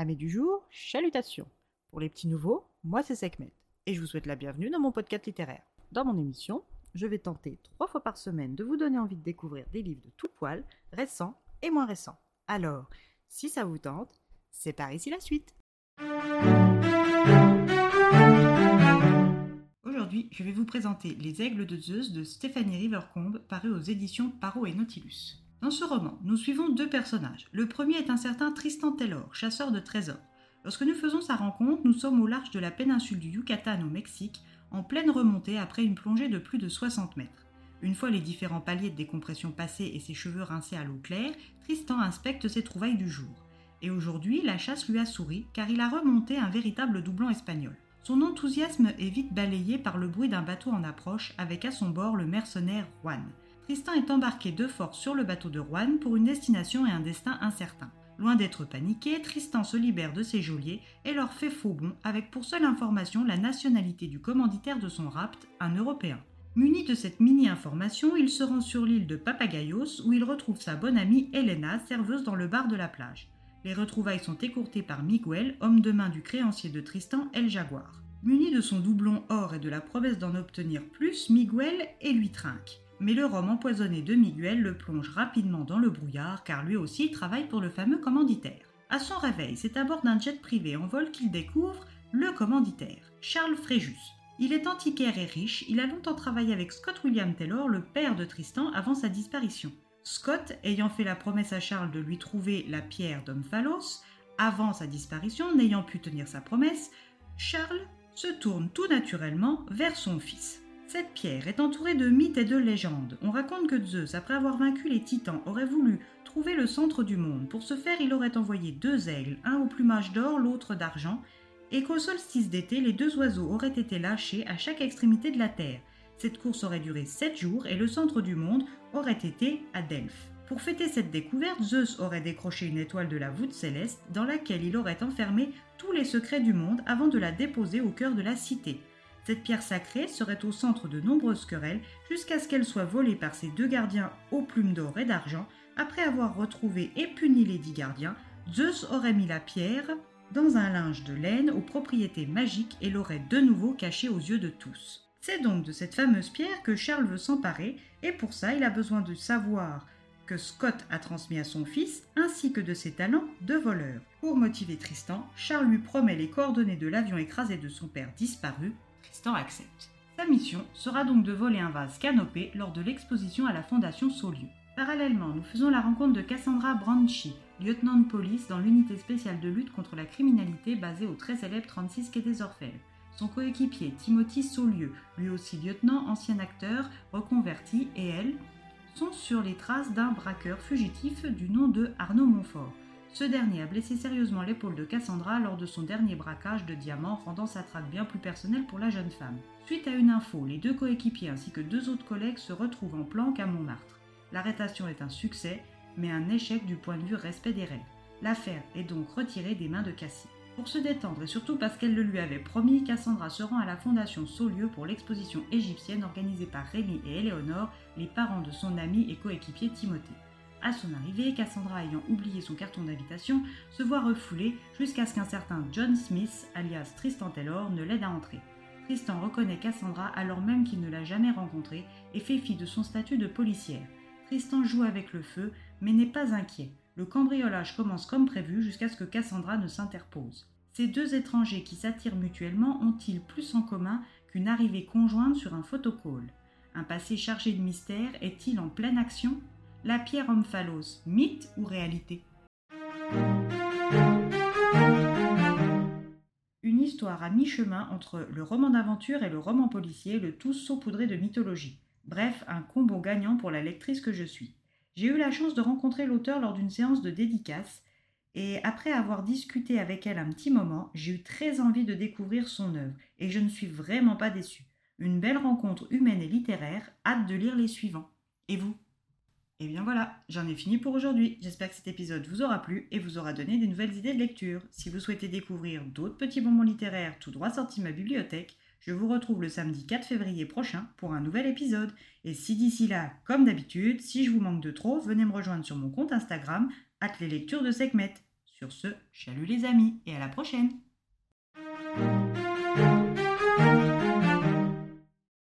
Amis du jour, chalutations. Pour les petits nouveaux, moi c'est Sekhmet et je vous souhaite la bienvenue dans mon podcast littéraire. Dans mon émission, je vais tenter trois fois par semaine de vous donner envie de découvrir des livres de tout poil, récents et moins récents. Alors, si ça vous tente, c'est par ici la suite. Aujourd'hui, je vais vous présenter Les Aigles de Zeus de Stéphanie Rivercombe, paru aux éditions Paro et Nautilus. Dans ce roman, nous suivons deux personnages. Le premier est un certain Tristan Taylor, chasseur de trésors. Lorsque nous faisons sa rencontre, nous sommes au large de la péninsule du Yucatan au Mexique, en pleine remontée après une plongée de plus de 60 mètres. Une fois les différents paliers de décompression passés et ses cheveux rincés à l'eau claire, Tristan inspecte ses trouvailles du jour. Et aujourd'hui, la chasse lui a souri car il a remonté un véritable doublon espagnol. Son enthousiasme est vite balayé par le bruit d'un bateau en approche avec à son bord le mercenaire Juan. Tristan est embarqué de force sur le bateau de Juan pour une destination et un destin incertains. Loin d'être paniqué, Tristan se libère de ses geôliers et leur fait faux bon avec pour seule information la nationalité du commanditaire de son rapt, un Européen. Muni de cette mini-information, il se rend sur l'île de Papagayos où il retrouve sa bonne amie Elena, serveuse dans le bar de la plage. Les retrouvailles sont écourtées par Miguel, homme de main du créancier de Tristan, El Jaguar. Muni de son doublon or et de la promesse d'en obtenir plus, Miguel et lui trinque mais le rhum empoisonné de Miguel le plonge rapidement dans le brouillard car lui aussi travaille pour le fameux commanditaire. À son réveil, c'est à bord d'un jet privé en vol qu'il découvre le commanditaire, Charles Fréjus. Il est antiquaire et riche, il a longtemps travaillé avec Scott William Taylor, le père de Tristan, avant sa disparition. Scott, ayant fait la promesse à Charles de lui trouver la pierre d'Omphalos, avant sa disparition, n'ayant pu tenir sa promesse, Charles se tourne tout naturellement vers son fils. Cette pierre est entourée de mythes et de légendes. On raconte que Zeus, après avoir vaincu les titans, aurait voulu trouver le centre du monde. Pour ce faire, il aurait envoyé deux aigles, un au plumage d'or, l'autre d'argent, et qu'au solstice d'été, les deux oiseaux auraient été lâchés à chaque extrémité de la Terre. Cette course aurait duré sept jours et le centre du monde aurait été à Delphes. Pour fêter cette découverte, Zeus aurait décroché une étoile de la voûte céleste dans laquelle il aurait enfermé tous les secrets du monde avant de la déposer au cœur de la cité. Cette pierre sacrée serait au centre de nombreuses querelles jusqu'à ce qu'elle soit volée par ses deux gardiens aux plumes d'or et d'argent. Après avoir retrouvé et puni les dix gardiens, Zeus aurait mis la pierre dans un linge de laine aux propriétés magiques et l'aurait de nouveau cachée aux yeux de tous. C'est donc de cette fameuse pierre que Charles veut s'emparer et pour ça il a besoin de savoir que Scott a transmis à son fils ainsi que de ses talents de voleur. Pour motiver Tristan, Charles lui promet les coordonnées de l'avion écrasé de son père disparu Tristan accepte. Sa mission sera donc de voler un vase canopé lors de l'exposition à la Fondation Saulieu. Parallèlement, nous faisons la rencontre de Cassandra Branchi, lieutenant de police dans l'unité spéciale de lutte contre la criminalité basée au très célèbre 36 quai des Orfèvres. Son coéquipier Timothy Saulieu, lui aussi lieutenant, ancien acteur, reconverti, et elle, sont sur les traces d'un braqueur fugitif du nom de Arnaud Montfort. Ce dernier a blessé sérieusement l'épaule de Cassandra lors de son dernier braquage de diamants, rendant sa traque bien plus personnelle pour la jeune femme. Suite à une info, les deux coéquipiers ainsi que deux autres collègues se retrouvent en planque à Montmartre. L'arrestation est un succès, mais un échec du point de vue respect des règles. L'affaire est donc retirée des mains de Cassie. Pour se détendre et surtout parce qu'elle le lui avait promis, Cassandra se rend à la fondation Saulieu pour l'exposition égyptienne organisée par Rémi et Éléonore, les parents de son ami et coéquipier Timothée. À son arrivée, Cassandra ayant oublié son carton d'invitation, se voit refoulée jusqu'à ce qu'un certain John Smith, alias Tristan Taylor, ne l'aide à entrer. Tristan reconnaît Cassandra alors même qu'il ne l'a jamais rencontrée et fait fi de son statut de policière. Tristan joue avec le feu, mais n'est pas inquiet. Le cambriolage commence comme prévu jusqu'à ce que Cassandra ne s'interpose. Ces deux étrangers qui s'attirent mutuellement ont-ils plus en commun qu'une arrivée conjointe sur un photocall? Un passé chargé de mystère est-il en pleine action? La pierre omphalos, mythe ou réalité? Une histoire à mi-chemin entre le roman d'aventure et le roman policier, le tout saupoudré de mythologie. Bref, un combo gagnant pour la lectrice que je suis. J'ai eu la chance de rencontrer l'auteur lors d'une séance de dédicace, et après avoir discuté avec elle un petit moment, j'ai eu très envie de découvrir son œuvre, et je ne suis vraiment pas déçue. Une belle rencontre humaine et littéraire, hâte de lire les suivants. Et vous? Et bien voilà, j'en ai fini pour aujourd'hui. J'espère que cet épisode vous aura plu et vous aura donné des nouvelles idées de lecture. Si vous souhaitez découvrir d'autres petits bonbons littéraires tout droit sortis de ma bibliothèque, je vous retrouve le samedi 4 février prochain pour un nouvel épisode. Et si d'ici là, comme d'habitude, si je vous manque de trop, venez me rejoindre sur mon compte Instagram, at les lectures de Sekhmet. Sur ce, chalut les amis et à la prochaine